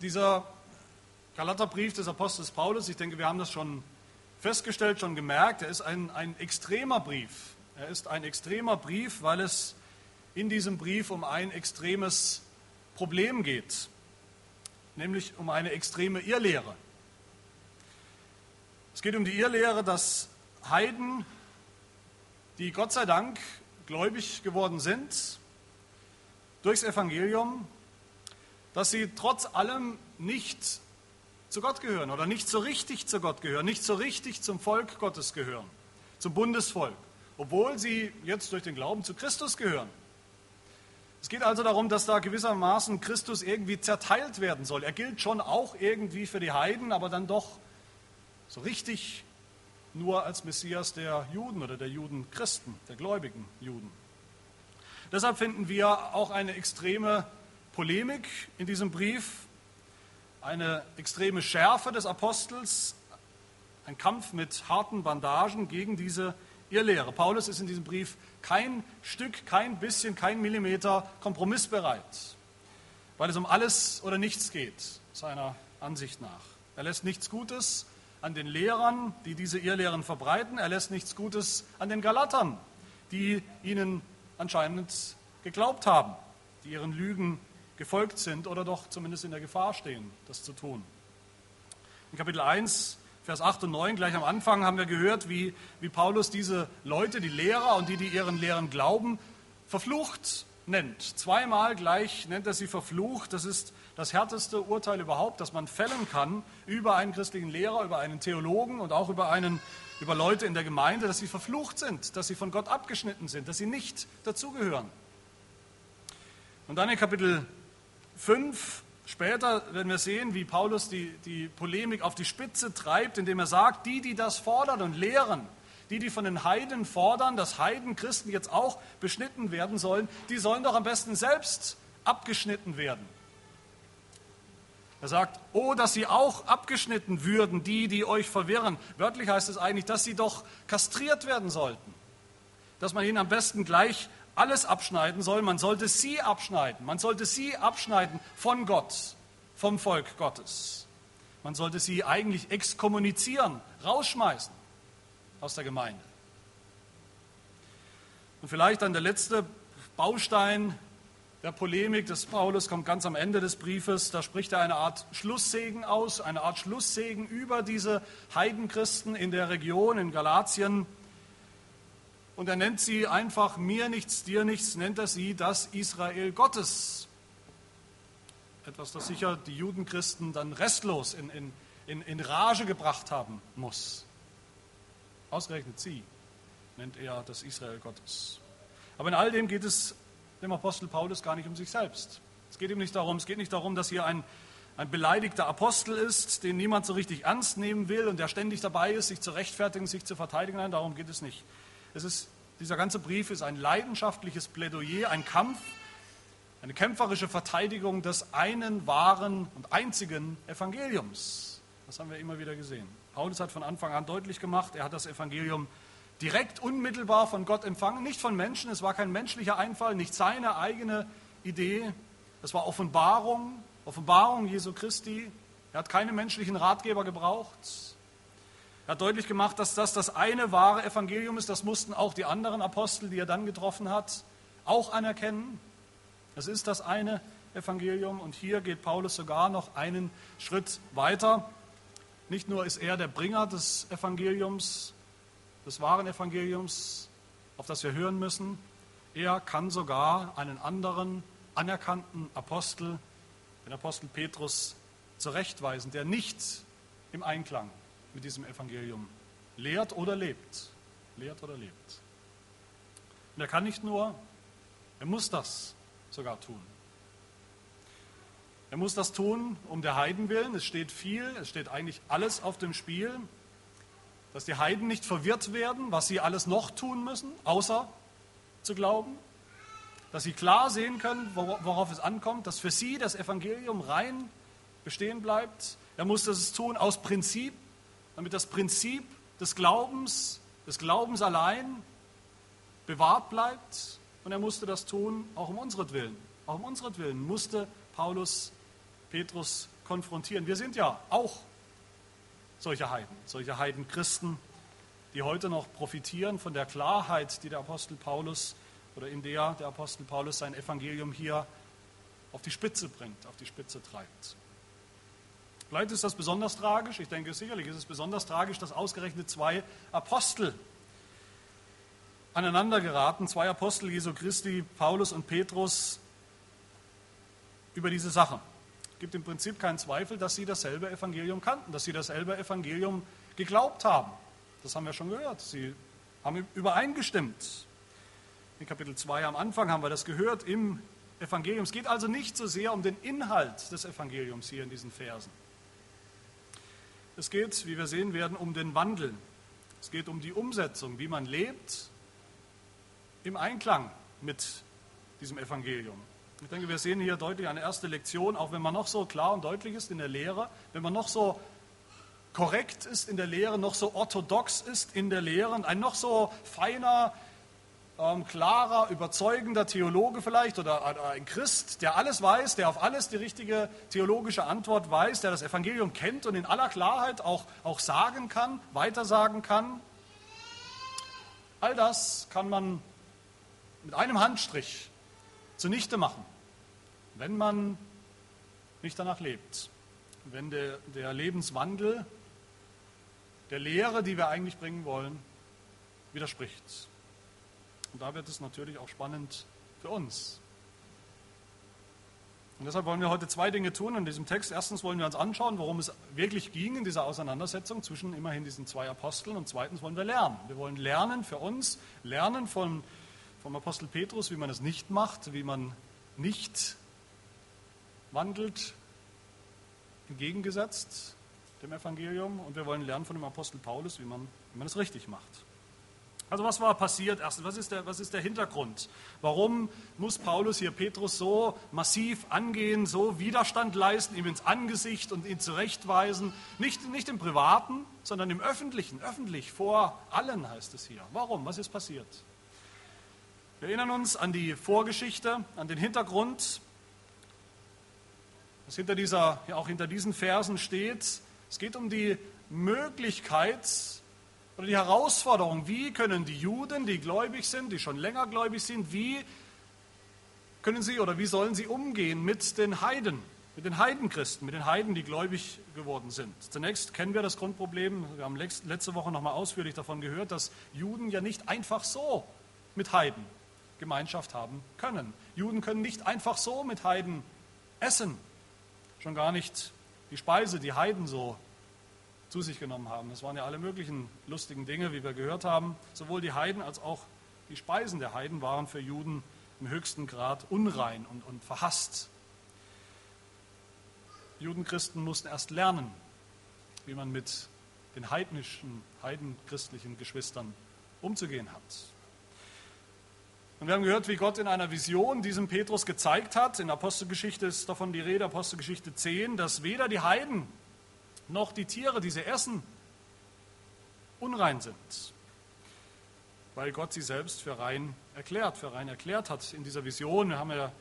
dieser Galaterbrief des Apostels Paulus, ich denke, wir haben das schon festgestellt, schon gemerkt, er ist ein, ein extremer Brief. Er ist ein extremer Brief, weil es in diesem Brief um ein extremes Problem geht, nämlich um eine extreme Irrlehre. Es geht um die Irrlehre, dass Heiden, die Gott sei Dank gläubig geworden sind, durchs Evangelium, dass sie trotz allem nicht zu Gott gehören oder nicht so richtig zu Gott gehören, nicht so richtig zum Volk Gottes gehören, zum Bundesvolk, obwohl sie jetzt durch den Glauben zu Christus gehören. Es geht also darum, dass da gewissermaßen Christus irgendwie zerteilt werden soll. Er gilt schon auch irgendwie für die Heiden, aber dann doch so richtig nur als Messias der Juden oder der Judenchristen, der gläubigen Juden. Deshalb finden wir auch eine extreme Polemik in diesem Brief, eine extreme Schärfe des Apostels, ein Kampf mit harten Bandagen gegen diese Irrlehre. Paulus ist in diesem Brief kein Stück, kein bisschen, kein Millimeter kompromissbereit, weil es um alles oder nichts geht, seiner Ansicht nach. Er lässt nichts Gutes an den Lehrern, die diese Irrlehren verbreiten. Er lässt nichts Gutes an den Galatern, die ihnen anscheinend geglaubt haben, die ihren Lügen gefolgt sind oder doch zumindest in der Gefahr stehen, das zu tun. In Kapitel 1 Vers 8 und 9, gleich am Anfang, haben wir gehört, wie, wie Paulus diese Leute, die Lehrer und die, die ihren Lehren glauben, verflucht nennt. Zweimal gleich nennt er sie verflucht. Das ist das härteste Urteil überhaupt, das man fällen kann über einen christlichen Lehrer, über einen Theologen und auch über, einen, über Leute in der Gemeinde, dass sie verflucht sind, dass sie von Gott abgeschnitten sind, dass sie nicht dazugehören. Und dann in Kapitel 5 Später werden wir sehen, wie Paulus die, die Polemik auf die Spitze treibt, indem er sagt, die, die das fordern und lehren, die, die von den Heiden fordern, dass Heidenchristen jetzt auch beschnitten werden sollen, die sollen doch am besten selbst abgeschnitten werden. Er sagt, oh, dass sie auch abgeschnitten würden, die, die euch verwirren. Wörtlich heißt es eigentlich, dass sie doch kastriert werden sollten. Dass man ihnen am besten gleich alles abschneiden soll. Man sollte sie abschneiden. Man sollte sie abschneiden von Gott, vom Volk Gottes. Man sollte sie eigentlich exkommunizieren, rausschmeißen aus der Gemeinde. Und vielleicht dann der letzte Baustein der Polemik des Paulus kommt ganz am Ende des Briefes. Da spricht er eine Art Schlusssegen aus, eine Art Schlusssegen über diese Heidenchristen in der Region in Galatien und er nennt sie einfach mir nichts, dir nichts, nennt er sie das Israel Gottes. Etwas, das sicher die Judenchristen dann restlos in, in, in, in Rage gebracht haben muss. Ausgerechnet sie nennt er das Israel Gottes. Aber in all dem geht es dem Apostel Paulus gar nicht um sich selbst. Es geht ihm nicht darum, es geht nicht darum, dass hier ein, ein beleidigter Apostel ist, den niemand so richtig ernst nehmen will und der ständig dabei ist, sich zu rechtfertigen, sich zu verteidigen. Nein, darum geht es nicht. Es ist, dieser ganze Brief ist ein leidenschaftliches Plädoyer, ein Kampf, eine kämpferische Verteidigung des einen wahren und einzigen Evangeliums. Das haben wir immer wieder gesehen. Paulus hat von Anfang an deutlich gemacht, er hat das Evangelium direkt unmittelbar von Gott empfangen, nicht von Menschen, es war kein menschlicher Einfall, nicht seine eigene Idee, es war Offenbarung, Offenbarung Jesu Christi. Er hat keine menschlichen Ratgeber gebraucht, er hat deutlich gemacht, dass das das eine wahre Evangelium ist. Das mussten auch die anderen Apostel, die er dann getroffen hat, auch anerkennen. Es ist das eine Evangelium. Und hier geht Paulus sogar noch einen Schritt weiter. Nicht nur ist er der Bringer des Evangeliums, des wahren Evangeliums, auf das wir hören müssen, er kann sogar einen anderen anerkannten Apostel, den Apostel Petrus, zurechtweisen, der nicht im Einklang mit diesem Evangelium lehrt oder lebt. Lehrt oder lebt. Und er kann nicht nur, er muss das sogar tun. Er muss das tun um der Heiden willen. Es steht viel, es steht eigentlich alles auf dem Spiel, dass die Heiden nicht verwirrt werden, was sie alles noch tun müssen, außer zu glauben. Dass sie klar sehen können, worauf es ankommt, dass für sie das Evangelium rein bestehen bleibt. Er muss das tun aus Prinzip, damit das Prinzip des Glaubens, des Glaubens allein bewahrt bleibt. Und er musste das tun, auch um unseren Willen. Auch um unseren Willen musste Paulus Petrus konfrontieren. Wir sind ja auch solche Heiden, solche Heidenchristen, die heute noch profitieren von der Klarheit, die der Apostel Paulus oder in der der Apostel Paulus sein Evangelium hier auf die Spitze bringt, auf die Spitze treibt. Vielleicht ist das besonders tragisch, ich denke sicherlich ist es besonders tragisch, dass ausgerechnet zwei Apostel aneinander geraten, zwei Apostel Jesu Christi, Paulus und Petrus, über diese Sache. Es gibt im Prinzip keinen Zweifel, dass sie dasselbe Evangelium kannten, dass sie dasselbe Evangelium geglaubt haben. Das haben wir schon gehört. Sie haben übereingestimmt. In Kapitel 2 am Anfang haben wir das gehört im Evangelium. Es geht also nicht so sehr um den Inhalt des Evangeliums hier in diesen Versen. Es geht, wie wir sehen werden, um den Wandel. Es geht um die Umsetzung, wie man lebt im Einklang mit diesem Evangelium. Ich denke, wir sehen hier deutlich eine erste Lektion, auch wenn man noch so klar und deutlich ist in der Lehre, wenn man noch so korrekt ist in der Lehre, noch so orthodox ist in der Lehre und ein noch so feiner, ähm, klarer, überzeugender Theologe vielleicht oder, ein Christ, der alles weiß, der auf alles die richtige theologische Antwort weiß, der das Evangelium kennt und in aller Klarheit auch, auch sagen kann, weitersagen kann. All das kann man mit einem Handstrich zunichte machen, wenn man nicht danach lebt. Wenn der, der Lebenswandel der Lehre, die wir eigentlich bringen wollen, widerspricht. Und da wird es natürlich auch spannend für uns. Und deshalb wollen wir heute zwei Dinge tun in diesem Text. Erstens wollen wir uns anschauen, worum es wirklich ging in dieser Auseinandersetzung zwischen immerhin diesen zwei Aposteln. Und zweitens wollen wir lernen. Wir wollen lernen für uns, lernen von vom Apostel Petrus, wie man es nicht macht, wie man nicht wandelt, entgegengesetzt dem Evangelium. Und wir wollen lernen von dem Apostel Paulus, wie man, wie man es richtig macht. Also was war passiert? Erstens, was ist, der, was ist der Hintergrund? Warum muss Paulus hier Petrus so massiv angehen, so Widerstand leisten, ihm ins Angesicht und ihn zurechtweisen? Nicht, nicht im Privaten, sondern im Öffentlichen, öffentlich, vor allen heißt es hier. Warum? Was ist passiert? Wir erinnern uns an die Vorgeschichte, an den Hintergrund, was hinter dieser, ja auch hinter diesen Versen steht. Es geht um die Möglichkeit oder die Herausforderung, wie können die Juden, die gläubig sind, die schon länger gläubig sind, wie können sie oder wie sollen sie umgehen mit den Heiden, mit den Heidenchristen, mit den Heiden, die gläubig geworden sind. Zunächst kennen wir das Grundproblem, wir haben letzte Woche nochmal ausführlich davon gehört, dass Juden ja nicht einfach so mit Heiden Gemeinschaft haben können. Juden können nicht einfach so mit Heiden essen, schon gar nicht die Speise, die Heiden so zu sich genommen haben. Das waren ja alle möglichen lustigen Dinge, wie wir gehört haben. Sowohl die Heiden als auch die Speisen der Heiden waren für Juden im höchsten Grad unrein und, und verhasst. Judenchristen mussten erst lernen, wie man mit den heidnischen, heidenchristlichen Geschwistern umzugehen hat. Und wir haben gehört, wie Gott in einer Vision diesem Petrus gezeigt hat, in Apostelgeschichte ist davon die Rede, Apostelgeschichte 10, dass weder die Heiden noch die Tiere, die sie essen, unrein sind, weil Gott sie selbst für rein erklärt, für rein erklärt hat in dieser Vision. Wir haben ja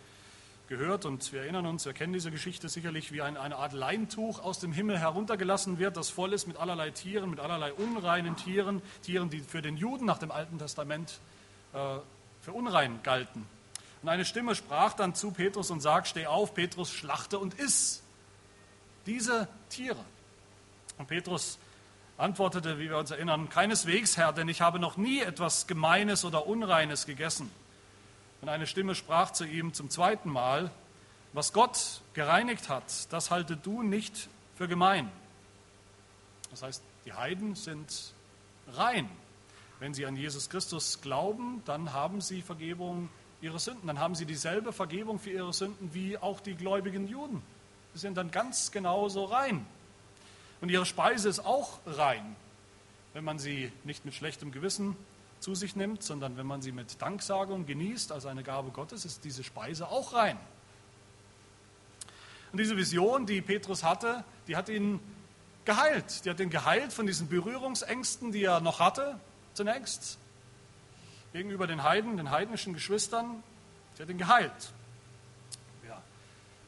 gehört und wir erinnern uns, wir kennen diese Geschichte sicherlich, wie ein, eine Art Leintuch aus dem Himmel heruntergelassen wird, das voll ist mit allerlei Tieren, mit allerlei unreinen Tieren, Tieren, die für den Juden nach dem Alten Testament äh, für unrein galten. Und eine Stimme sprach dann zu Petrus und sagt, steh auf, Petrus, schlachte und iss diese Tiere. Und Petrus antwortete, wie wir uns erinnern, keineswegs, Herr, denn ich habe noch nie etwas Gemeines oder Unreines gegessen. Und eine Stimme sprach zu ihm zum zweiten Mal, was Gott gereinigt hat, das halte du nicht für gemein. Das heißt, die Heiden sind rein wenn sie an Jesus Christus glauben, dann haben sie Vergebung ihrer Sünden. Dann haben sie dieselbe Vergebung für ihre Sünden wie auch die gläubigen Juden. Sie sind dann ganz genauso rein. Und ihre Speise ist auch rein, wenn man sie nicht mit schlechtem Gewissen zu sich nimmt, sondern wenn man sie mit Danksagung genießt als eine Gabe Gottes, ist diese Speise auch rein. Und diese Vision, die Petrus hatte, die hat ihn geheilt. Die hat ihn geheilt von diesen Berührungsängsten, die er noch hatte, zunächst gegenüber den Heiden, den heidnischen Geschwistern. Sie hat ihn geheilt. Wir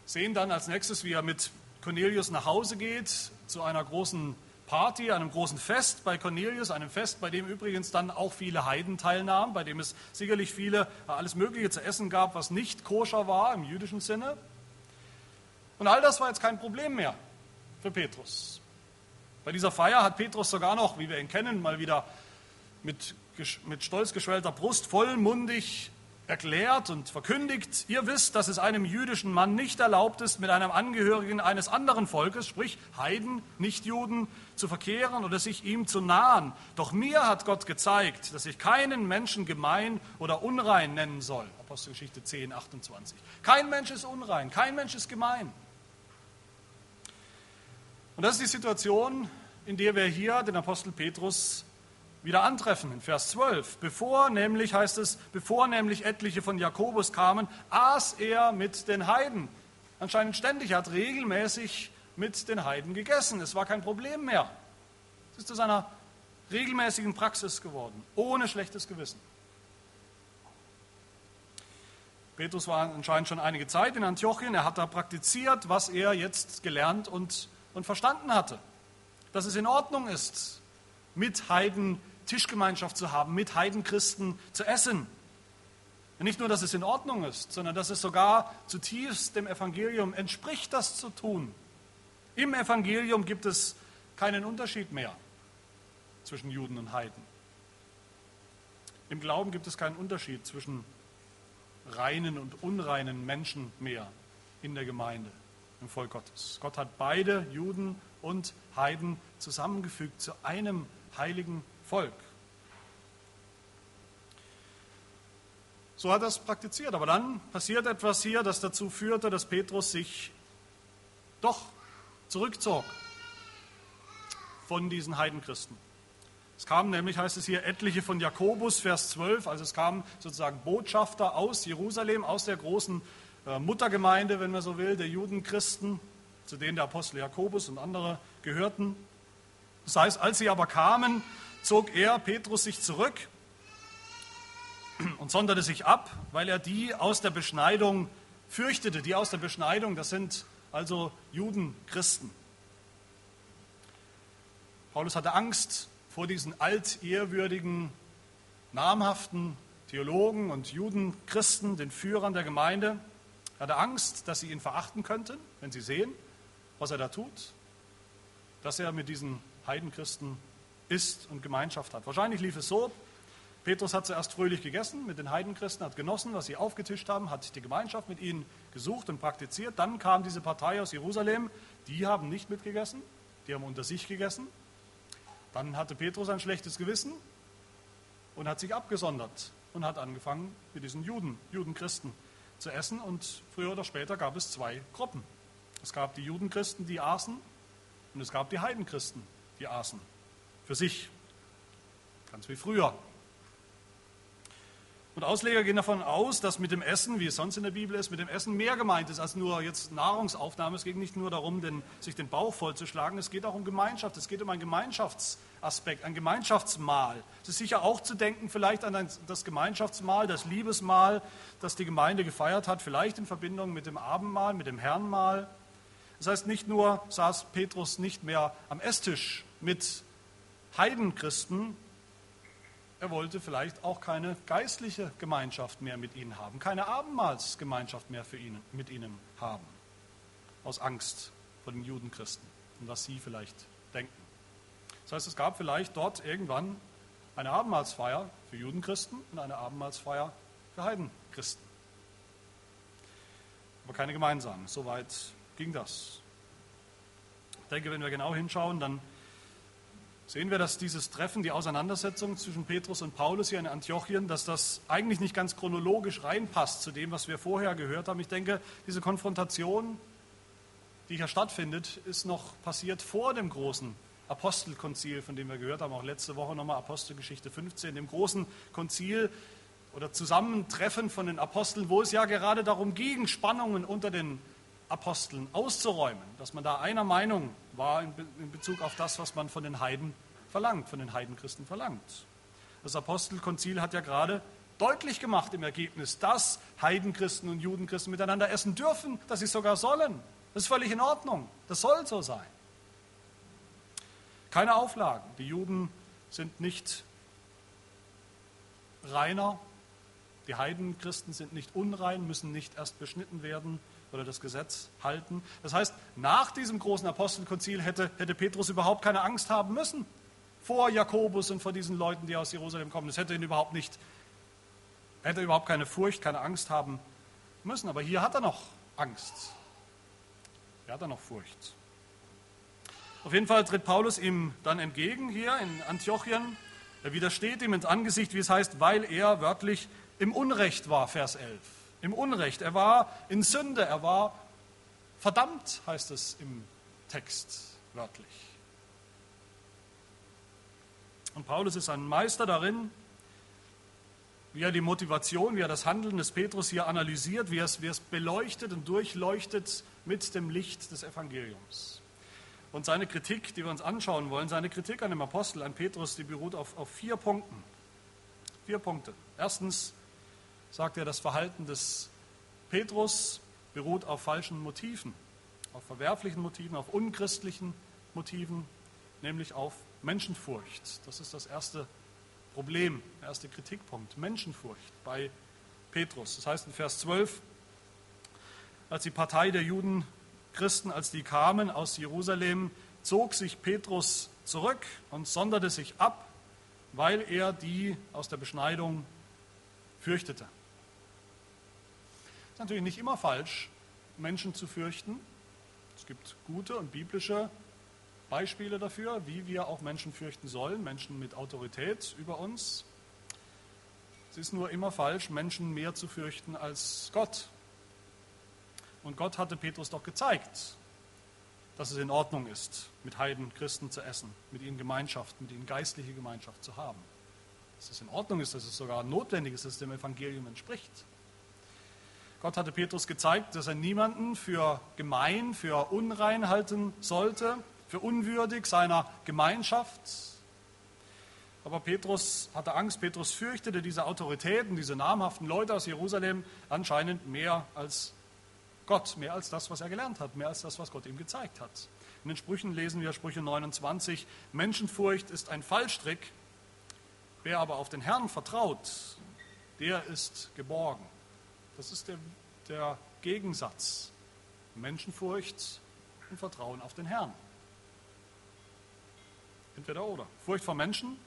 sehen dann als nächstes, wie er mit Cornelius nach Hause geht zu einer großen Party, einem großen Fest bei Cornelius, einem Fest, bei dem übrigens dann auch viele Heiden teilnahmen, bei dem es sicherlich viele äh, alles Mögliche zu essen gab, was nicht koscher war im jüdischen Sinne. Und all das war jetzt kein Problem mehr für Petrus. Bei dieser Feier hat Petrus sogar noch, wie wir ihn kennen, mal wieder mit, mit stolz geschwellter Brust vollmundig erklärt und verkündigt, ihr wisst, dass es einem jüdischen Mann nicht erlaubt ist, mit einem Angehörigen eines anderen Volkes, sprich Heiden, Nichtjuden, zu verkehren oder sich ihm zu nahen. Doch mir hat Gott gezeigt, dass ich keinen Menschen gemein oder unrein nennen soll. Apostelgeschichte 10, 28. Kein Mensch ist unrein, kein Mensch ist gemein. Und das ist die Situation, in der wir hier den Apostel Petrus wieder antreffen in Vers 12. Bevor nämlich, heißt es, bevor nämlich etliche von Jakobus kamen, aß er mit den Heiden. Anscheinend ständig, er hat regelmäßig mit den Heiden gegessen. Es war kein Problem mehr. Es ist zu seiner regelmäßigen Praxis geworden, ohne schlechtes Gewissen. Petrus war anscheinend schon einige Zeit in Antiochien. Er hat da praktiziert, was er jetzt gelernt und, und verstanden hatte. Dass es in Ordnung ist, mit Heiden Tischgemeinschaft zu haben, mit Heidenchristen zu essen. Nicht nur, dass es in Ordnung ist, sondern dass es sogar zutiefst dem Evangelium entspricht, das zu tun. Im Evangelium gibt es keinen Unterschied mehr zwischen Juden und Heiden. Im Glauben gibt es keinen Unterschied zwischen reinen und unreinen Menschen mehr in der Gemeinde, im Volk Gottes. Gott hat beide, Juden und Heiden, zusammengefügt zu einem heiligen Volk. So hat er es praktiziert. Aber dann passiert etwas hier, das dazu führte, dass Petrus sich doch zurückzog von diesen Heidenchristen. Es kamen nämlich, heißt es hier, etliche von Jakobus, Vers 12, also es kamen sozusagen Botschafter aus Jerusalem, aus der großen äh, Muttergemeinde, wenn man so will, der Judenchristen, zu denen der Apostel Jakobus und andere gehörten. Das heißt, als sie aber kamen, zog er, Petrus, sich zurück und sonderte sich ab, weil er die aus der Beschneidung fürchtete. Die aus der Beschneidung, das sind also Juden, Christen. Paulus hatte Angst vor diesen altehrwürdigen, namhaften Theologen und Judenchristen, den Führern der Gemeinde. Er hatte Angst, dass sie ihn verachten könnten, wenn sie sehen, was er da tut, dass er mit diesen Heidenchristen isst und Gemeinschaft hat. Wahrscheinlich lief es so, Petrus hat zuerst fröhlich gegessen mit den Heidenchristen, hat genossen, was sie aufgetischt haben, hat die Gemeinschaft mit ihnen gesucht und praktiziert. Dann kam diese Partei aus Jerusalem, die haben nicht mitgegessen, die haben unter sich gegessen. Dann hatte Petrus ein schlechtes Gewissen und hat sich abgesondert und hat angefangen mit diesen Juden, Judenchristen zu essen. Und früher oder später gab es zwei Gruppen. Es gab die Judenchristen, die aßen, und es gab die Heidenchristen, die aßen. Für sich. Ganz wie früher. Und Ausleger gehen davon aus, dass mit dem Essen, wie es sonst in der Bibel ist, mit dem Essen mehr gemeint ist als nur jetzt Nahrungsaufnahme. Es geht nicht nur darum, den, sich den Bauch vollzuschlagen, es geht auch um Gemeinschaft, es geht um einen Gemeinschaftsaspekt, ein Gemeinschaftsmahl. Es ist sicher auch zu denken vielleicht an das Gemeinschaftsmahl, das Liebesmahl, das die Gemeinde gefeiert hat, vielleicht in Verbindung mit dem Abendmahl, mit dem Herrenmahl. Das heißt, nicht nur saß Petrus nicht mehr am Esstisch mit Heidenchristen, er wollte vielleicht auch keine geistliche Gemeinschaft mehr mit ihnen haben, keine Abendmahlsgemeinschaft mehr für ihn, mit ihnen haben, aus Angst vor den Judenchristen und was sie vielleicht denken. Das heißt, es gab vielleicht dort irgendwann eine Abendmahlsfeier für Judenchristen und eine Abendmahlsfeier für Heidenchristen. Aber keine gemeinsame. Soweit ging das. Ich denke, wenn wir genau hinschauen, dann sehen wir, dass dieses Treffen, die Auseinandersetzung zwischen Petrus und Paulus hier in Antiochien, dass das eigentlich nicht ganz chronologisch reinpasst zu dem, was wir vorher gehört haben. Ich denke, diese Konfrontation, die hier stattfindet, ist noch passiert vor dem großen Apostelkonzil, von dem wir gehört haben, auch letzte Woche nochmal Apostelgeschichte 15, dem großen Konzil oder Zusammentreffen von den Aposteln, wo es ja gerade darum ging, Spannungen unter den Aposteln auszuräumen, dass man da einer Meinung war in Bezug auf das, was man von den Heiden verlangt, von den Heidenchristen verlangt. Das Apostelkonzil hat ja gerade deutlich gemacht im Ergebnis, dass Heidenchristen und Judenchristen miteinander essen dürfen, dass sie sogar sollen. Das ist völlig in Ordnung. Das soll so sein. Keine Auflagen. Die Juden sind nicht reiner. Die Heidenchristen sind nicht unrein, müssen nicht erst beschnitten werden oder das Gesetz halten. Das heißt, nach diesem großen Apostelkonzil hätte, hätte Petrus überhaupt keine Angst haben müssen vor Jakobus und vor diesen Leuten, die aus Jerusalem kommen. Das hätte ihn überhaupt nicht, hätte überhaupt keine Furcht, keine Angst haben müssen. Aber hier hat er noch Angst. Hier hat er noch Furcht. Auf jeden Fall tritt Paulus ihm dann entgegen hier in Antiochien. Er widersteht ihm ins Angesicht, wie es heißt, weil er wörtlich im Unrecht war, Vers 11 im Unrecht, er war in Sünde, er war verdammt, heißt es im Text wörtlich. Und Paulus ist ein Meister darin, wie er die Motivation, wie er das Handeln des Petrus hier analysiert, wie er es, wie es beleuchtet und durchleuchtet mit dem Licht des Evangeliums. Und seine Kritik, die wir uns anschauen wollen, seine Kritik an dem Apostel, an Petrus, die beruht auf, auf vier Punkten. Vier Punkte. Erstens, sagt er, das Verhalten des Petrus beruht auf falschen Motiven, auf verwerflichen Motiven, auf unchristlichen Motiven, nämlich auf Menschenfurcht. Das ist das erste Problem, der erste Kritikpunkt, Menschenfurcht bei Petrus. Das heißt in Vers 12, als die Partei der Juden, Christen, als die kamen aus Jerusalem, zog sich Petrus zurück und sonderte sich ab, weil er die aus der Beschneidung fürchtete. Es ist natürlich nicht immer falsch, Menschen zu fürchten. Es gibt gute und biblische Beispiele dafür, wie wir auch Menschen fürchten sollen, Menschen mit Autorität über uns. Es ist nur immer falsch, Menschen mehr zu fürchten als Gott. Und Gott hatte Petrus doch gezeigt, dass es in Ordnung ist, mit Heiden Christen zu essen, mit ihnen Gemeinschaft, mit ihnen geistliche Gemeinschaft zu haben. Dass es in Ordnung ist, dass es sogar notwendig ist, dass es dem Evangelium entspricht. Gott hatte Petrus gezeigt, dass er niemanden für gemein, für unrein halten sollte, für unwürdig seiner Gemeinschaft. Aber Petrus hatte Angst, Petrus fürchtete diese Autoritäten, diese namhaften Leute aus Jerusalem anscheinend mehr als Gott, mehr als das, was er gelernt hat, mehr als das, was Gott ihm gezeigt hat. In den Sprüchen lesen wir Sprüche 29, Menschenfurcht ist ein Fallstrick, wer aber auf den Herrn vertraut, der ist geborgen. Das ist der, der Gegensatz. Menschenfurcht und Vertrauen auf den Herrn. Entweder oder. Furcht vor Menschen,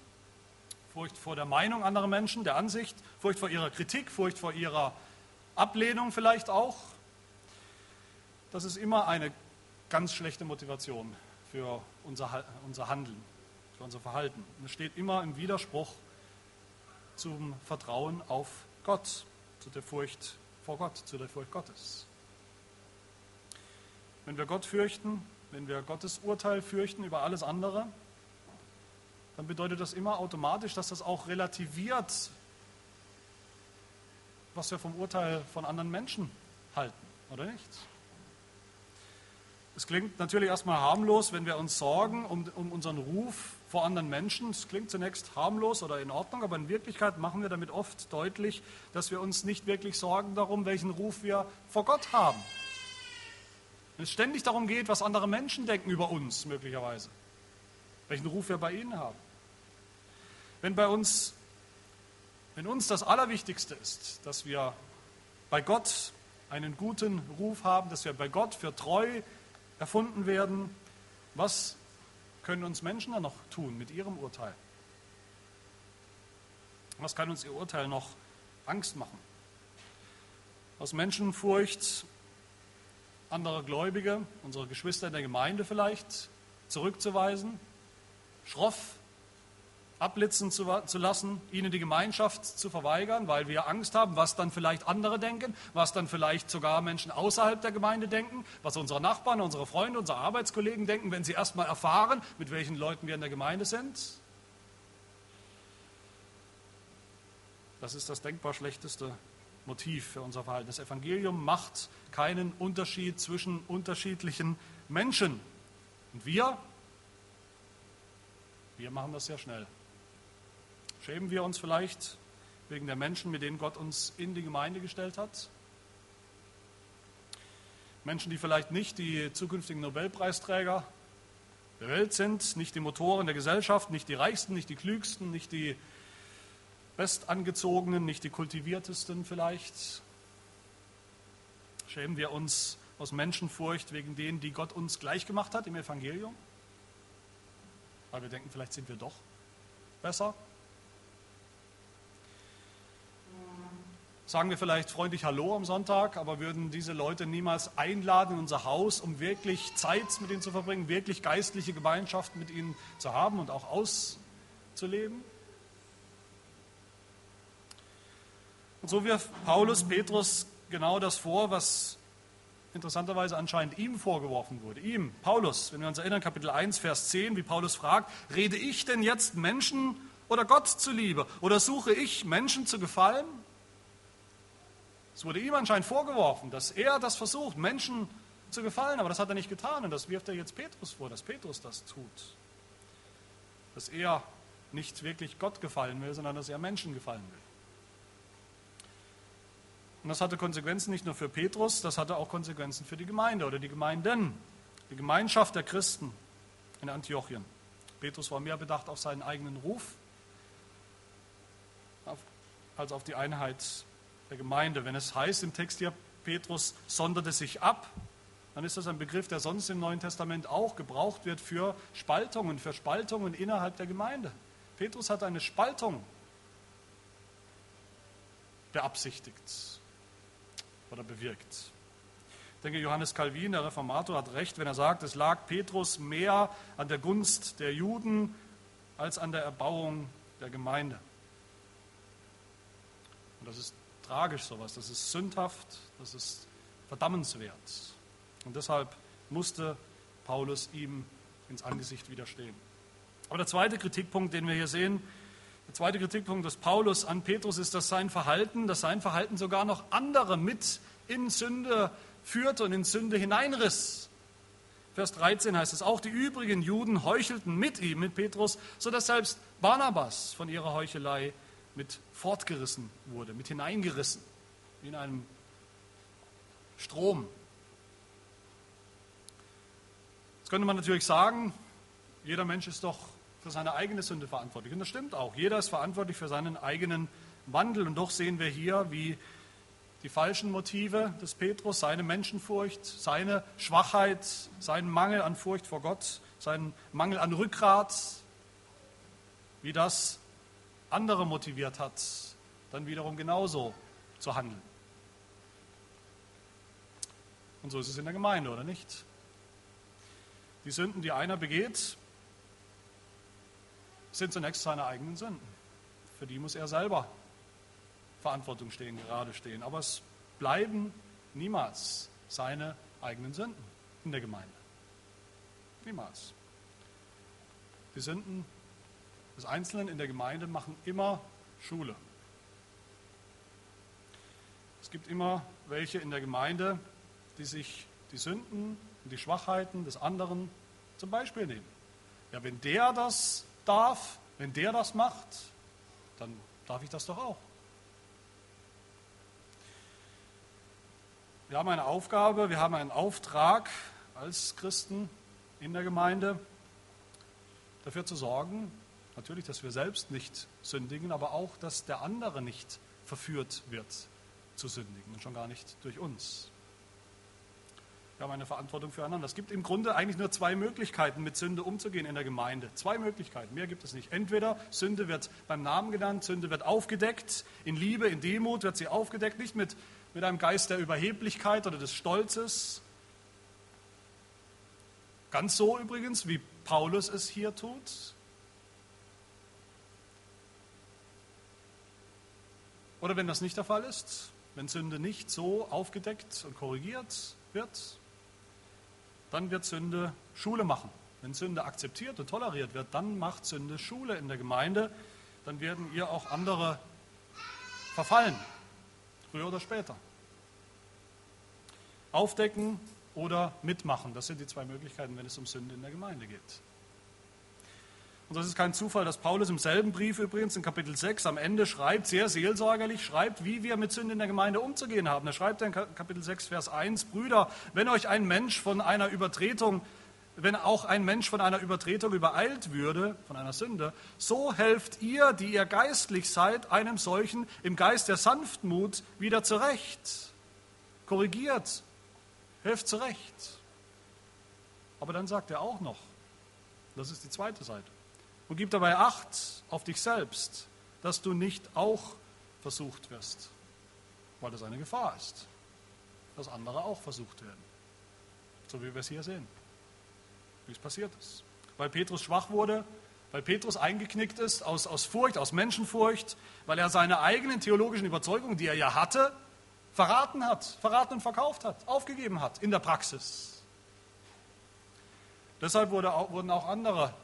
Furcht vor der Meinung anderer Menschen, der Ansicht, Furcht vor ihrer Kritik, Furcht vor ihrer Ablehnung vielleicht auch. Das ist immer eine ganz schlechte Motivation für unser, unser Handeln, für unser Verhalten. Und es steht immer im Widerspruch zum Vertrauen auf Gott, zu der Furcht vor Gott, zu der Furcht Gottes. Wenn wir Gott fürchten, wenn wir Gottes Urteil fürchten über alles andere, dann bedeutet das immer automatisch, dass das auch relativiert, was wir vom Urteil von anderen Menschen halten, oder nicht? Es klingt natürlich erstmal harmlos, wenn wir uns sorgen um, um unseren Ruf vor anderen Menschen. Es klingt zunächst harmlos oder in Ordnung, aber in Wirklichkeit machen wir damit oft deutlich, dass wir uns nicht wirklich sorgen darum, welchen Ruf wir vor Gott haben. Wenn es ständig darum geht, was andere Menschen denken über uns möglicherweise, welchen Ruf wir bei ihnen haben. Wenn bei uns, wenn uns das Allerwichtigste ist, dass wir bei Gott einen guten Ruf haben, dass wir bei Gott für treu erfunden werden, was können uns Menschen dann noch tun mit ihrem Urteil? Was kann uns ihr Urteil noch Angst machen? Aus Menschenfurcht andere Gläubige, unsere Geschwister in der Gemeinde vielleicht, zurückzuweisen, schroff abblitzen zu, zu lassen, ihnen die Gemeinschaft zu verweigern, weil wir Angst haben, was dann vielleicht andere denken, was dann vielleicht sogar Menschen außerhalb der Gemeinde denken, was unsere Nachbarn, unsere Freunde, unsere Arbeitskollegen denken, wenn sie erstmal erfahren, mit welchen Leuten wir in der Gemeinde sind. Das ist das denkbar schlechteste Motiv für unser Verhalten. Das Evangelium macht keinen Unterschied zwischen unterschiedlichen Menschen. Und wir, wir machen das sehr schnell. Schämen wir uns vielleicht wegen der Menschen, mit denen Gott uns in die Gemeinde gestellt hat? Menschen, die vielleicht nicht die zukünftigen Nobelpreisträger der Welt sind, nicht die Motoren der Gesellschaft, nicht die Reichsten, nicht die Klügsten, nicht die Bestangezogenen, nicht die Kultiviertesten vielleicht. Schämen wir uns aus Menschenfurcht wegen denen, die Gott uns gleich gemacht hat im Evangelium? Weil wir denken, vielleicht sind wir doch besser. Sagen wir vielleicht freundlich Hallo am Sonntag, aber würden diese Leute niemals einladen in unser Haus, um wirklich Zeit mit ihnen zu verbringen, wirklich geistliche Gemeinschaft mit ihnen zu haben und auch auszuleben? Und so wirft Paulus Petrus genau das vor, was interessanterweise anscheinend ihm vorgeworfen wurde. Ihm, Paulus, wenn wir uns erinnern, Kapitel 1, Vers 10, wie Paulus fragt, rede ich denn jetzt Menschen oder Gott zuliebe? Oder suche ich Menschen zu gefallen? Es wurde ihm anscheinend vorgeworfen, dass er das versucht, Menschen zu gefallen, aber das hat er nicht getan und das wirft er jetzt Petrus vor, dass Petrus das tut. Dass er nicht wirklich Gott gefallen will, sondern dass er Menschen gefallen will. Und das hatte Konsequenzen nicht nur für Petrus, das hatte auch Konsequenzen für die Gemeinde oder die Gemeinden, die Gemeinschaft der Christen in Antiochien. Petrus war mehr bedacht auf seinen eigenen Ruf als auf die Einheit der Gemeinde. Wenn es heißt im Text hier, Petrus sonderte sich ab, dann ist das ein Begriff, der sonst im Neuen Testament auch gebraucht wird für Spaltungen, für Spaltungen innerhalb der Gemeinde. Petrus hat eine Spaltung beabsichtigt oder bewirkt. Ich denke, Johannes Calvin, der Reformator, hat recht, wenn er sagt, es lag Petrus mehr an der Gunst der Juden als an der Erbauung der Gemeinde. Und das ist tragisch sowas, das ist sündhaft, das ist verdammenswert. Und deshalb musste Paulus ihm ins Angesicht widerstehen. Aber der zweite Kritikpunkt, den wir hier sehen, der zweite Kritikpunkt des Paulus an Petrus ist, dass sein Verhalten, dass sein Verhalten sogar noch andere mit in Sünde führte und in Sünde hineinriss. Vers 13 heißt es, auch die übrigen Juden heuchelten mit ihm, mit Petrus, sodass selbst Barnabas von ihrer Heuchelei mit fortgerissen wurde, mit hineingerissen, wie in einem Strom. Jetzt könnte man natürlich sagen, jeder Mensch ist doch für seine eigene Sünde verantwortlich. Und das stimmt auch. Jeder ist verantwortlich für seinen eigenen Wandel. Und doch sehen wir hier, wie die falschen Motive des Petrus, seine Menschenfurcht, seine Schwachheit, seinen Mangel an Furcht vor Gott, seinen Mangel an Rückgrat, wie das andere motiviert hat, dann wiederum genauso zu handeln. Und so ist es in der Gemeinde, oder nicht? Die Sünden, die einer begeht, sind zunächst seine eigenen Sünden. Für die muss er selber Verantwortung stehen, gerade stehen. Aber es bleiben niemals seine eigenen Sünden in der Gemeinde. Niemals. Die Sünden des Einzelnen in der Gemeinde machen immer Schule. Es gibt immer welche in der Gemeinde, die sich die Sünden und die Schwachheiten des anderen zum Beispiel nehmen. Ja, wenn der das darf, wenn der das macht, dann darf ich das doch auch. Wir haben eine Aufgabe, wir haben einen Auftrag als Christen in der Gemeinde, dafür zu sorgen, natürlich, dass wir selbst nicht sündigen, aber auch, dass der andere nicht verführt wird zu sündigen und schon gar nicht durch uns. Wir haben eine Verantwortung füreinander. Es gibt im Grunde eigentlich nur zwei Möglichkeiten, mit Sünde umzugehen in der Gemeinde. Zwei Möglichkeiten, mehr gibt es nicht. Entweder Sünde wird beim Namen genannt, Sünde wird aufgedeckt, in Liebe, in Demut wird sie aufgedeckt, nicht mit, mit einem Geist der Überheblichkeit oder des Stolzes. Ganz so übrigens, wie Paulus es hier tut. Oder wenn das nicht der Fall ist, wenn Sünde nicht so aufgedeckt und korrigiert wird, dann wird Sünde Schule machen. Wenn Sünde akzeptiert und toleriert wird, dann macht Sünde Schule in der Gemeinde. Dann werden ihr auch andere verfallen, früher oder später. Aufdecken oder mitmachen, das sind die zwei Möglichkeiten, wenn es um Sünde in der Gemeinde geht. Und das ist kein Zufall, dass Paulus im selben Brief übrigens in Kapitel 6 am Ende schreibt, sehr seelsorgerlich schreibt, wie wir mit Sünde in der Gemeinde umzugehen haben. Er schreibt in Kapitel 6, Vers 1, Brüder, wenn euch ein Mensch von einer Übertretung, wenn auch ein Mensch von einer Übertretung übereilt würde, von einer Sünde, so helft ihr, die ihr geistlich seid, einem solchen im Geist der Sanftmut wieder zurecht. Korrigiert, helft zurecht. Aber dann sagt er auch noch, das ist die zweite Seite, und gib dabei Acht auf dich selbst, dass du nicht auch versucht wirst, weil das eine Gefahr ist, dass andere auch versucht werden. So wie wir es hier sehen, wie es passiert ist. Weil Petrus schwach wurde, weil Petrus eingeknickt ist aus, aus Furcht, aus Menschenfurcht, weil er seine eigenen theologischen Überzeugungen, die er ja hatte, verraten hat, verraten und verkauft hat, aufgegeben hat in der Praxis. Deshalb wurde, wurden auch andere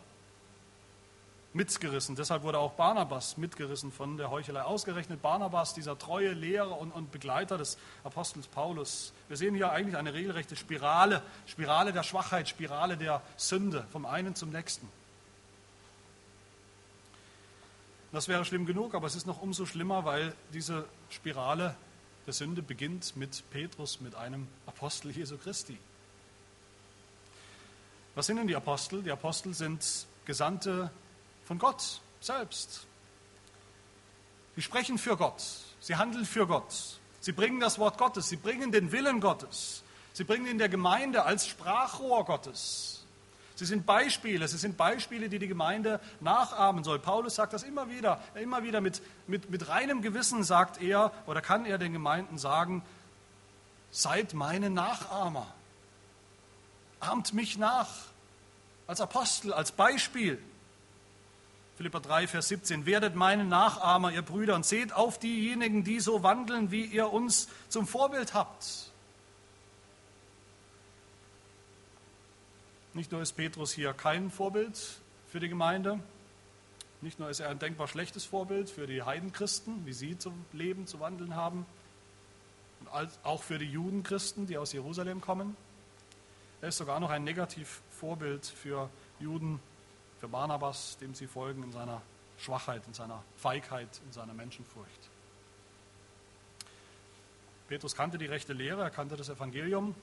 mitgerissen. Deshalb wurde auch Barnabas mitgerissen von der Heuchelei. Ausgerechnet Barnabas, dieser treue Lehrer und, und Begleiter des Apostels Paulus. Wir sehen hier eigentlich eine regelrechte Spirale, Spirale der Schwachheit, Spirale der Sünde, vom einen zum nächsten. Das wäre schlimm genug, aber es ist noch umso schlimmer, weil diese Spirale der Sünde beginnt mit Petrus, mit einem Apostel Jesu Christi. Was sind denn die Apostel? Die Apostel sind Gesandte von Gott selbst. Sie sprechen für Gott, sie handeln für Gott, sie bringen das Wort Gottes, sie bringen den Willen Gottes, sie bringen in der Gemeinde als Sprachrohr Gottes. Sie sind Beispiele, sie sind Beispiele, die die Gemeinde nachahmen soll. Paulus sagt das immer wieder, immer wieder mit, mit, mit reinem Gewissen sagt er oder kann er den Gemeinden sagen, seid meine Nachahmer, ahmt mich nach als Apostel, als Beispiel. Philippa 3, Vers 17. Werdet meine Nachahmer, ihr Brüder, und seht auf diejenigen, die so wandeln, wie ihr uns zum Vorbild habt. Nicht nur ist Petrus hier kein Vorbild für die Gemeinde, nicht nur ist er ein denkbar schlechtes Vorbild für die Heidenchristen, wie sie zu leben, zu wandeln haben, und auch für die Judenchristen, die aus Jerusalem kommen. Er ist sogar noch ein Negativvorbild für Juden, für Barnabas, dem sie folgen in seiner Schwachheit, in seiner Feigheit, in seiner Menschenfurcht. Petrus kannte die rechte Lehre, er kannte das Evangelium,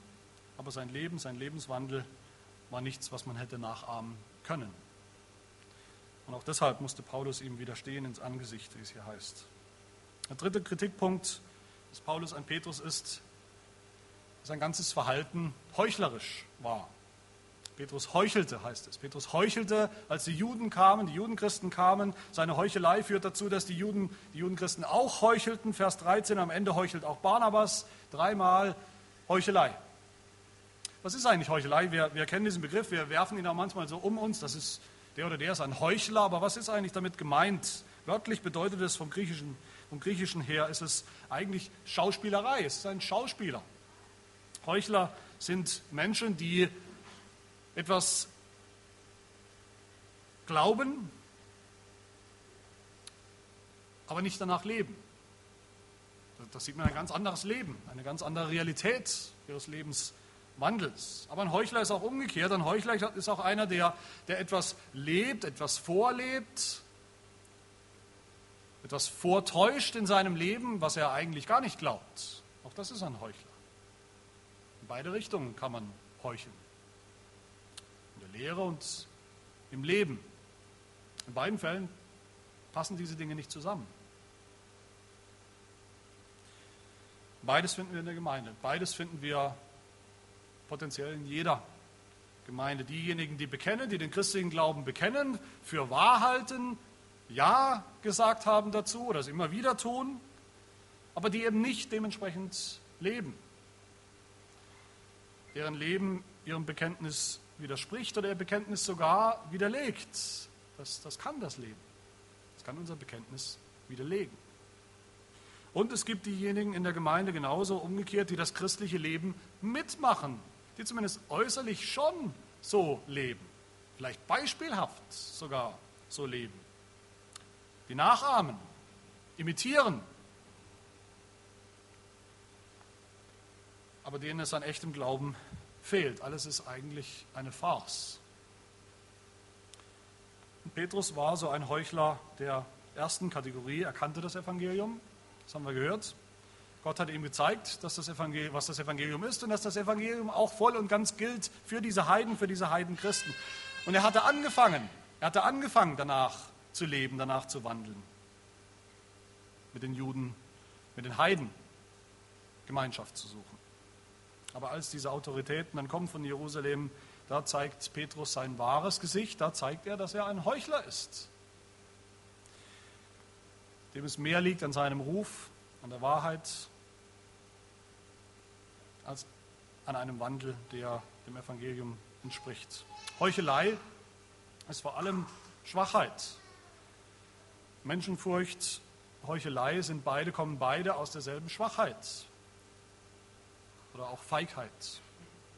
aber sein Leben, sein Lebenswandel war nichts, was man hätte nachahmen können. Und auch deshalb musste Paulus ihm widerstehen ins Angesicht, wie es hier heißt. Der dritte Kritikpunkt des Paulus an Petrus ist, dass sein ganzes Verhalten heuchlerisch war. Petrus heuchelte, heißt es. Petrus heuchelte, als die Juden kamen, die Judenchristen kamen. Seine Heuchelei führt dazu, dass die Juden, die Judenchristen auch heuchelten. Vers 13, am Ende heuchelt auch Barnabas. Dreimal Heuchelei. Was ist eigentlich Heuchelei? Wir, wir kennen diesen Begriff, wir werfen ihn auch manchmal so um uns. Das ist, der oder der ist ein Heuchler. Aber was ist eigentlich damit gemeint? Wörtlich bedeutet es vom Griechischen, vom Griechischen her, ist es eigentlich Schauspielerei. Es ist ein Schauspieler. Heuchler sind Menschen, die etwas glauben, aber nicht danach leben. Das sieht man ein ganz anderes Leben, eine ganz andere Realität ihres Lebenswandels. Aber ein Heuchler ist auch umgekehrt. Ein Heuchler ist auch einer, der, der etwas lebt, etwas vorlebt, etwas vortäuscht in seinem Leben, was er eigentlich gar nicht glaubt. Auch das ist ein Heuchler. In beide Richtungen kann man heucheln. Lehre und im Leben. In beiden Fällen passen diese Dinge nicht zusammen. Beides finden wir in der Gemeinde. Beides finden wir potenziell in jeder Gemeinde. Diejenigen, die bekennen, die den christlichen Glauben bekennen, für wahr halten, Ja gesagt haben dazu oder es immer wieder tun, aber die eben nicht dementsprechend leben. Deren Leben ihrem Bekenntnis widerspricht oder ihr Bekenntnis sogar widerlegt. Das, das kann das Leben. Das kann unser Bekenntnis widerlegen. Und es gibt diejenigen in der Gemeinde genauso umgekehrt, die das christliche Leben mitmachen, die zumindest äußerlich schon so leben, vielleicht beispielhaft sogar so leben, die nachahmen, imitieren, aber denen es an echtem Glauben fehlt. Alles ist eigentlich eine Farce. Und Petrus war so ein Heuchler der ersten Kategorie. Er kannte das Evangelium, das haben wir gehört. Gott hat ihm gezeigt, dass das was das Evangelium ist und dass das Evangelium auch voll und ganz gilt für diese Heiden, für diese Heidenchristen. Und er hatte angefangen, er hatte angefangen danach zu leben, danach zu wandeln. Mit den Juden, mit den Heiden Gemeinschaft zu suchen. Aber als diese Autoritäten dann kommen von Jerusalem, da zeigt Petrus sein wahres Gesicht, da zeigt er, dass er ein Heuchler ist. Dem es mehr liegt an seinem Ruf, an der Wahrheit, als an einem Wandel, der dem Evangelium entspricht. Heuchelei ist vor allem Schwachheit. Menschenfurcht, Heuchelei sind beide, kommen beide aus derselben Schwachheit oder auch Feigheit.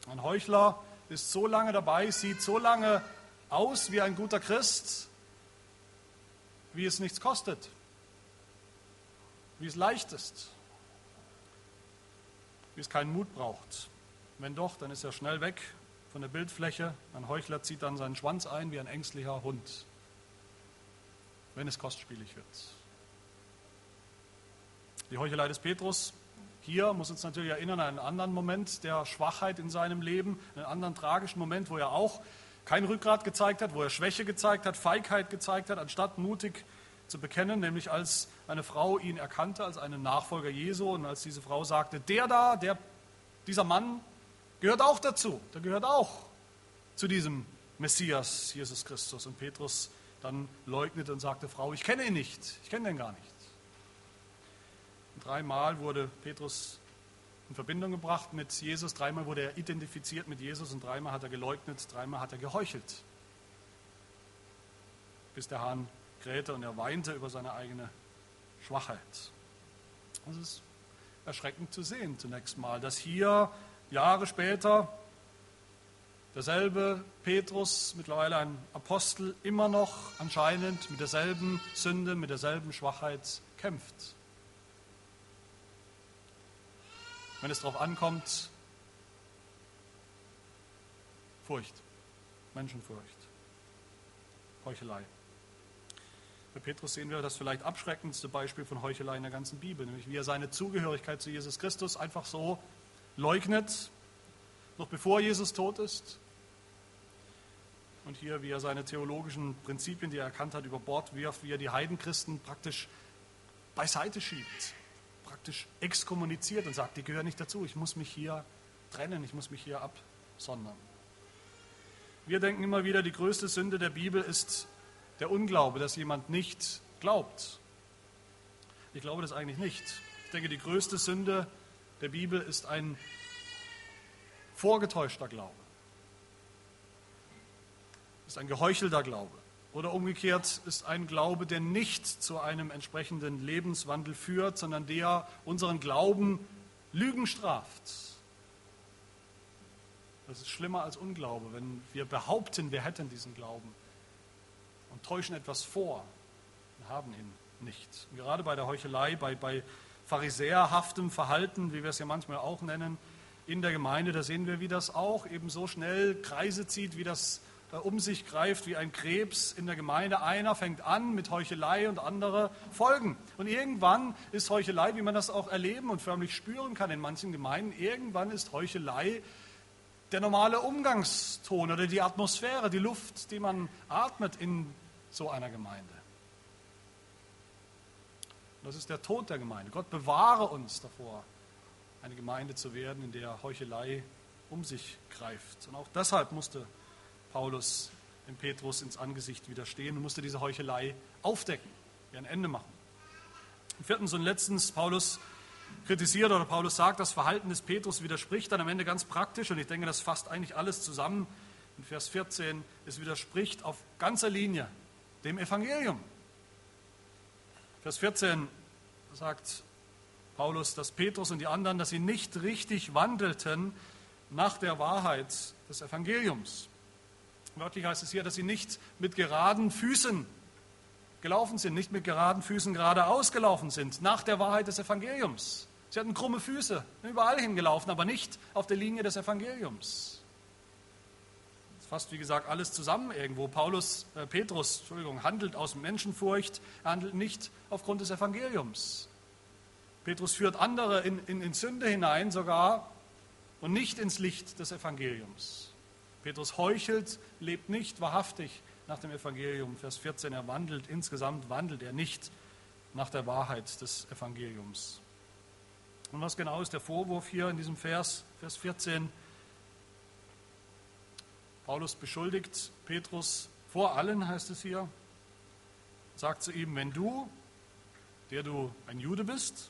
Ein Heuchler ist so lange dabei, sieht so lange aus wie ein guter Christ, wie es nichts kostet, wie es leicht ist, wie es keinen Mut braucht. Wenn doch, dann ist er schnell weg von der Bildfläche. Ein Heuchler zieht dann seinen Schwanz ein wie ein ängstlicher Hund, wenn es kostspielig wird. Die Heuchelei des Petrus hier muss uns natürlich erinnern an einen anderen Moment der Schwachheit in seinem Leben, einen anderen tragischen Moment, wo er auch kein Rückgrat gezeigt hat, wo er Schwäche gezeigt hat, Feigheit gezeigt hat, anstatt mutig zu bekennen, nämlich als eine Frau ihn erkannte als einen Nachfolger Jesu und als diese Frau sagte, der da, der, dieser Mann gehört auch dazu, der gehört auch zu diesem Messias, Jesus Christus. Und Petrus dann leugnete und sagte, Frau, ich kenne ihn nicht, ich kenne ihn gar nicht. Dreimal wurde Petrus in Verbindung gebracht mit Jesus, dreimal wurde er identifiziert mit Jesus und dreimal hat er geleugnet, dreimal hat er geheuchelt. Bis der Hahn krähte und er weinte über seine eigene Schwachheit. Das ist erschreckend zu sehen zunächst mal, dass hier Jahre später derselbe Petrus, mittlerweile ein Apostel, immer noch anscheinend mit derselben Sünde, mit derselben Schwachheit kämpft. Wenn es darauf ankommt, Furcht, Menschenfurcht, Heuchelei. Bei Petrus sehen wir das vielleicht abschreckendste Beispiel von Heuchelei in der ganzen Bibel, nämlich wie er seine Zugehörigkeit zu Jesus Christus einfach so leugnet, noch bevor Jesus tot ist. Und hier, wie er seine theologischen Prinzipien, die er erkannt hat, über Bord wirft, wie er die Heidenchristen praktisch beiseite schiebt, praktisch exkommuniziert und sagt, die gehören nicht dazu, ich muss mich hier trennen, ich muss mich hier absondern. Wir denken immer wieder, die größte Sünde der Bibel ist der Unglaube, dass jemand nicht glaubt. Ich glaube das eigentlich nicht. Ich denke, die größte Sünde der Bibel ist ein vorgetäuschter Glaube. Ist ein geheuchelter Glaube. Oder umgekehrt ist ein Glaube, der nicht zu einem entsprechenden Lebenswandel führt, sondern der unseren Glauben Lügen straft. Das ist schlimmer als Unglaube, wenn wir behaupten, wir hätten diesen Glauben und täuschen etwas vor und haben ihn nicht. Und gerade bei der Heuchelei, bei, bei pharisäerhaftem Verhalten, wie wir es ja manchmal auch nennen, in der Gemeinde, da sehen wir, wie das auch eben so schnell Kreise zieht, wie das um sich greift wie ein Krebs in der Gemeinde. Einer fängt an mit Heuchelei und andere folgen. Und irgendwann ist Heuchelei, wie man das auch erleben und förmlich spüren kann in manchen Gemeinden, irgendwann ist Heuchelei der normale Umgangston oder die Atmosphäre, die Luft, die man atmet in so einer Gemeinde. Das ist der Tod der Gemeinde. Gott bewahre uns davor, eine Gemeinde zu werden, in der Heuchelei um sich greift. Und auch deshalb musste Paulus dem Petrus ins Angesicht widerstehen und musste diese Heuchelei aufdecken, ihr ein Ende machen. Und viertens und letztens, Paulus kritisiert oder Paulus sagt, das Verhalten des Petrus widerspricht dann am Ende ganz praktisch und ich denke, das fasst eigentlich alles zusammen. In Vers 14, es widerspricht auf ganzer Linie dem Evangelium. Vers 14 sagt Paulus, dass Petrus und die anderen, dass sie nicht richtig wandelten nach der Wahrheit des Evangeliums. Wörtlich heißt es hier, dass sie nicht mit geraden Füßen gelaufen sind, nicht mit geraden Füßen geradeaus gelaufen sind, nach der Wahrheit des Evangeliums. Sie hatten krumme Füße, überall hingelaufen, aber nicht auf der Linie des Evangeliums. fasst wie gesagt alles zusammen irgendwo. Paulus, äh, Petrus, Entschuldigung, handelt aus Menschenfurcht, er handelt nicht aufgrund des Evangeliums. Petrus führt andere in, in, in Sünde hinein sogar und nicht ins Licht des Evangeliums. Petrus heuchelt, lebt nicht wahrhaftig nach dem Evangelium. Vers 14, er wandelt, insgesamt wandelt er nicht nach der Wahrheit des Evangeliums. Und was genau ist der Vorwurf hier in diesem Vers, Vers 14? Paulus beschuldigt Petrus vor allen, heißt es hier, sagt zu ihm, wenn du, der du ein Jude bist,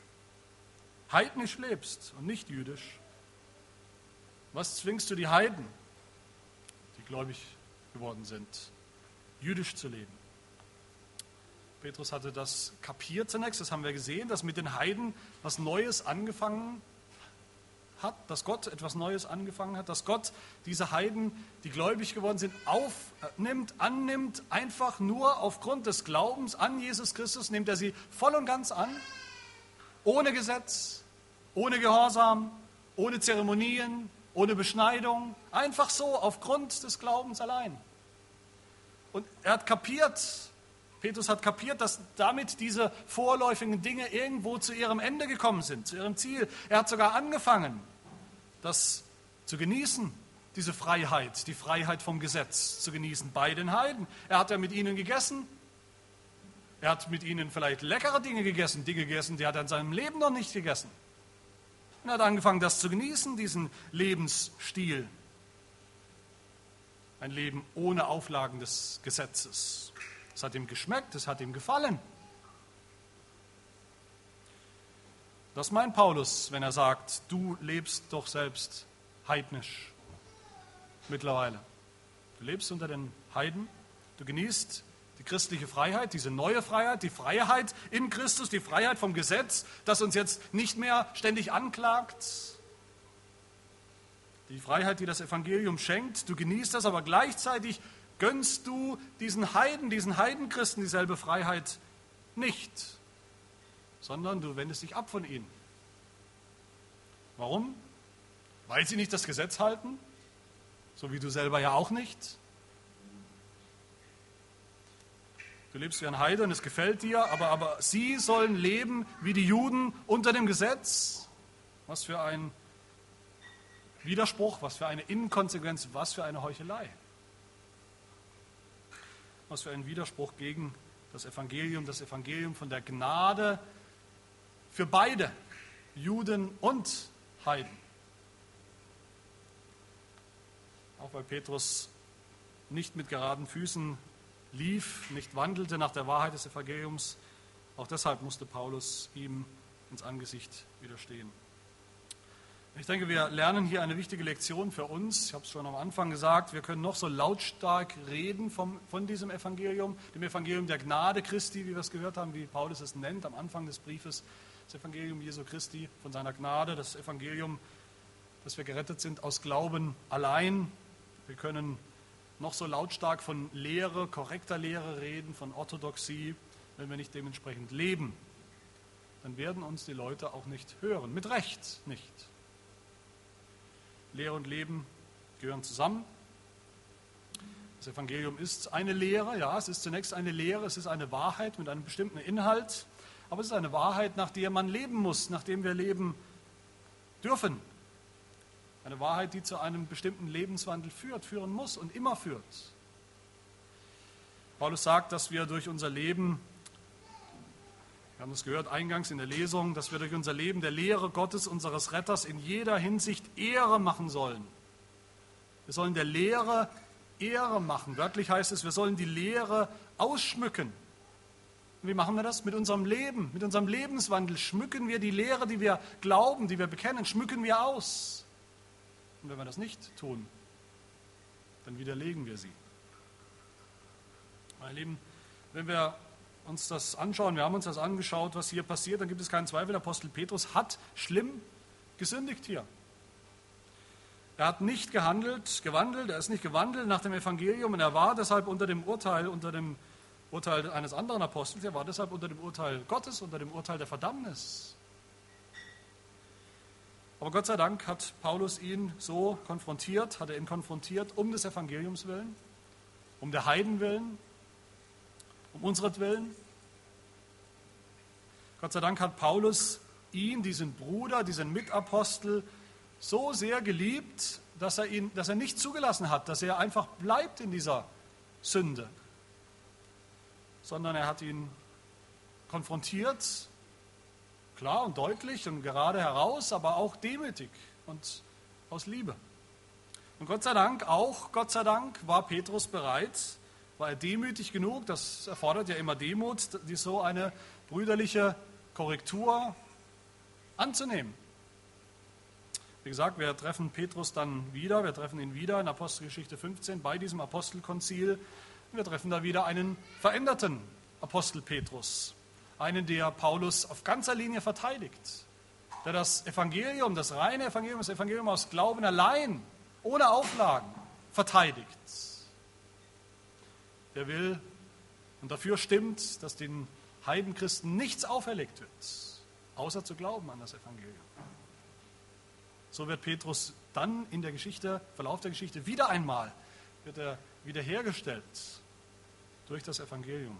heidnisch lebst und nicht jüdisch, was zwingst du die Heiden, gläubig geworden sind, jüdisch zu leben? Petrus hatte das kapiert zunächst, das haben wir gesehen, dass mit den Heiden was Neues angefangen hat, dass Gott etwas Neues angefangen hat, dass Gott diese Heiden, die gläubig geworden sind, aufnimmt, annimmt, einfach nur aufgrund des Glaubens an Jesus Christus, nimmt er sie voll und ganz an, ohne Gesetz, ohne Gehorsam, ohne Zeremonien, ohne Beschneidung, einfach so aufgrund des Glaubens allein. Und er hat kapiert, Petrus hat kapiert, dass damit diese vorläufigen Dinge irgendwo zu ihrem Ende gekommen sind, zu ihrem Ziel. Er hat sogar angefangen, das zu genießen, diese Freiheit, die Freiheit vom Gesetz zu genießen bei den Heiden. Er hat ja mit ihnen gegessen. Er hat mit ihnen vielleicht leckere Dinge gegessen, Dinge gegessen, die hat er in seinem Leben noch nicht gegessen. Er hat angefangen, das zu genießen, diesen Lebensstil. Ein Leben ohne Auflagen des Gesetzes. Es hat ihm geschmeckt, es hat ihm gefallen. Das meint Paulus, wenn er sagt, du lebst doch selbst heidnisch mittlerweile. Du lebst unter den Heiden, du genießt christliche Freiheit, diese neue Freiheit, die Freiheit in Christus, die Freiheit vom Gesetz, das uns jetzt nicht mehr ständig anklagt. Die Freiheit, die das Evangelium schenkt, du genießt das, aber gleichzeitig gönnst du diesen Heiden, diesen Heidenchristen dieselbe Freiheit nicht, sondern du wendest dich ab von ihnen. Warum? Weil sie nicht das Gesetz halten, so wie du selber ja auch nicht. Du lebst wie ein Heide und es gefällt dir, aber, aber sie sollen leben wie die Juden unter dem Gesetz. Was für ein Widerspruch, was für eine Inkonsequenz, was für eine Heuchelei. Was für ein Widerspruch gegen das Evangelium, das Evangelium von der Gnade für beide, Juden und Heiden. Auch weil Petrus nicht mit geraden Füßen lief, nicht wandelte nach der Wahrheit des Evangeliums, auch deshalb musste Paulus ihm ins Angesicht widerstehen. Ich denke, wir lernen hier eine wichtige Lektion für uns. Ich habe es schon am Anfang gesagt, wir können noch so lautstark reden vom, von diesem Evangelium, dem Evangelium der Gnade Christi, wie wir es gehört haben, wie Paulus es nennt am Anfang des Briefes, das Evangelium Jesu Christi, von seiner Gnade, das Evangelium, dass wir gerettet sind aus Glauben allein. Wir können noch so lautstark von Lehre, korrekter Lehre reden, von Orthodoxie, wenn wir nicht dementsprechend leben, dann werden uns die Leute auch nicht hören, mit Recht nicht. Lehre und Leben gehören zusammen. Das Evangelium ist eine Lehre, ja, es ist zunächst eine Lehre, es ist eine Wahrheit mit einem bestimmten Inhalt, aber es ist eine Wahrheit, nach der man leben muss, nach dem wir leben dürfen. Eine Wahrheit, die zu einem bestimmten Lebenswandel führt, führen muss und immer führt. Paulus sagt, dass wir durch unser Leben wir haben es gehört eingangs in der Lesung, dass wir durch unser Leben der Lehre Gottes, unseres Retters, in jeder Hinsicht Ehre machen sollen. Wir sollen der Lehre Ehre machen. Wörtlich heißt es, wir sollen die Lehre ausschmücken. Und wie machen wir das? Mit unserem Leben, mit unserem Lebenswandel schmücken wir die Lehre, die wir glauben, die wir bekennen, schmücken wir aus. Und wenn wir das nicht tun, dann widerlegen wir sie. Meine Lieben, wenn wir uns das anschauen, wir haben uns das angeschaut, was hier passiert, dann gibt es keinen Zweifel, der Apostel Petrus hat schlimm gesündigt hier. Er hat nicht gehandelt, gewandelt, er ist nicht gewandelt nach dem Evangelium und er war deshalb unter dem Urteil, unter dem Urteil eines anderen Apostels, er war deshalb unter dem Urteil Gottes, unter dem Urteil der Verdammnis. Aber Gott sei Dank hat Paulus ihn so konfrontiert, hat er ihn konfrontiert um des Evangeliums willen, um der Heiden willen, um unseren Willen. Gott sei Dank hat Paulus ihn, diesen Bruder, diesen Mitapostel, so sehr geliebt, dass er, ihn, dass er nicht zugelassen hat, dass er einfach bleibt in dieser Sünde, sondern er hat ihn konfrontiert, klar und deutlich und gerade heraus, aber auch demütig und aus Liebe. Und Gott sei Dank, auch Gott sei Dank, war Petrus bereit, war er demütig genug, das erfordert ja immer Demut, die so eine brüderliche Korrektur anzunehmen. Wie gesagt, wir treffen Petrus dann wieder, wir treffen ihn wieder in Apostelgeschichte 15 bei diesem Apostelkonzil. Wir treffen da wieder einen veränderten Apostel Petrus, einen, der Paulus auf ganzer Linie verteidigt, der das Evangelium, das reine Evangelium, das Evangelium aus Glauben allein, ohne Auflagen, verteidigt. Der will und dafür stimmt, dass den Heidenchristen nichts auferlegt wird, außer zu glauben an das Evangelium. So wird Petrus dann in der Geschichte, Verlauf der Geschichte, wieder einmal wird er wiederhergestellt durch das Evangelium.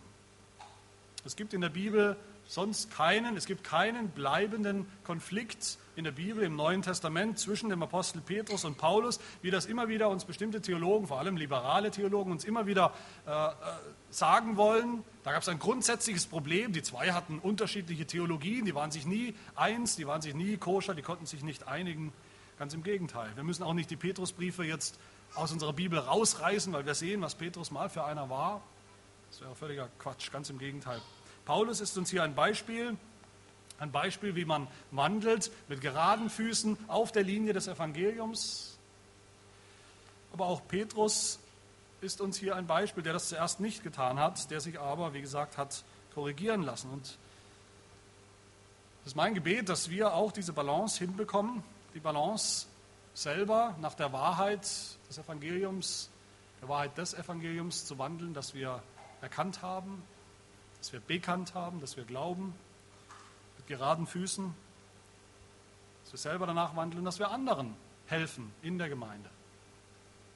Es gibt in der Bibel sonst keinen, es gibt keinen bleibenden Konflikt in der Bibel im Neuen Testament zwischen dem Apostel Petrus und Paulus, wie das immer wieder uns bestimmte Theologen, vor allem liberale Theologen, uns immer wieder äh, äh sagen wollen. Da gab es ein grundsätzliches Problem. Die zwei hatten unterschiedliche Theologien, die waren sich nie eins, die waren sich nie koscher, die konnten sich nicht einigen. Ganz im Gegenteil. Wir müssen auch nicht die Petrusbriefe jetzt aus unserer Bibel rausreißen, weil wir sehen, was Petrus mal für einer war. Das wäre völliger Quatsch, ganz im Gegenteil. Paulus ist uns hier ein Beispiel, ein Beispiel, wie man wandelt mit geraden Füßen auf der Linie des Evangeliums. Aber auch Petrus ist uns hier ein Beispiel, der das zuerst nicht getan hat, der sich aber, wie gesagt, hat korrigieren lassen. Und es ist mein Gebet, dass wir auch diese Balance hinbekommen, die Balance selber nach der Wahrheit des Evangeliums, der Wahrheit des Evangeliums zu wandeln, dass wir erkannt haben, dass wir bekannt haben, dass wir glauben, mit geraden Füßen, dass wir selber danach wandeln, dass wir anderen helfen in der Gemeinde,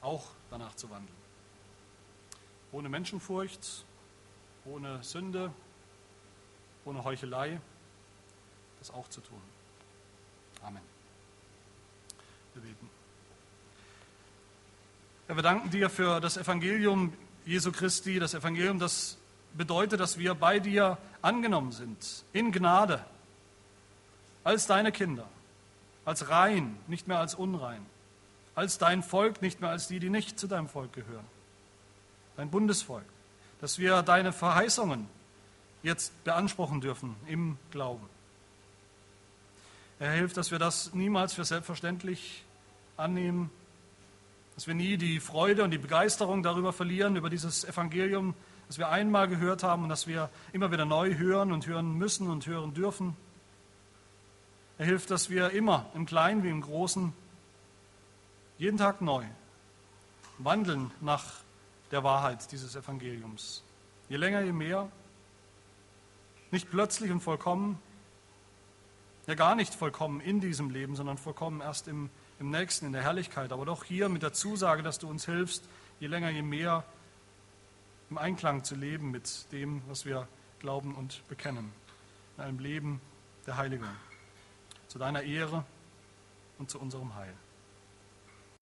auch danach zu wandeln. Ohne Menschenfurcht, ohne Sünde, ohne Heuchelei, das auch zu tun. Amen. Wir beten. Herr, wir danken dir für das Evangelium Jesu Christi, das Evangelium, das bedeutet, dass wir bei dir angenommen sind, in Gnade, als deine Kinder, als rein, nicht mehr als unrein, als dein Volk, nicht mehr als die, die nicht zu deinem Volk gehören, dein Bundesvolk, dass wir deine Verheißungen jetzt beanspruchen dürfen im Glauben. Er hilft, dass wir das niemals für selbstverständlich annehmen, dass wir nie die Freude und die Begeisterung darüber verlieren, über dieses Evangelium, das wir einmal gehört haben und das wir immer wieder neu hören und hören müssen und hören dürfen. Er hilft, dass wir immer im Kleinen wie im Großen, jeden Tag neu, wandeln nach der Wahrheit dieses Evangeliums. Je länger, je mehr. Nicht plötzlich und vollkommen, ja gar nicht vollkommen in diesem Leben, sondern vollkommen erst im, im nächsten, in der Herrlichkeit. Aber doch hier mit der Zusage, dass du uns hilfst, je länger, je mehr im Einklang zu leben mit dem, was wir glauben und bekennen. In einem Leben der Heiligung. Zu deiner Ehre und zu unserem Heil.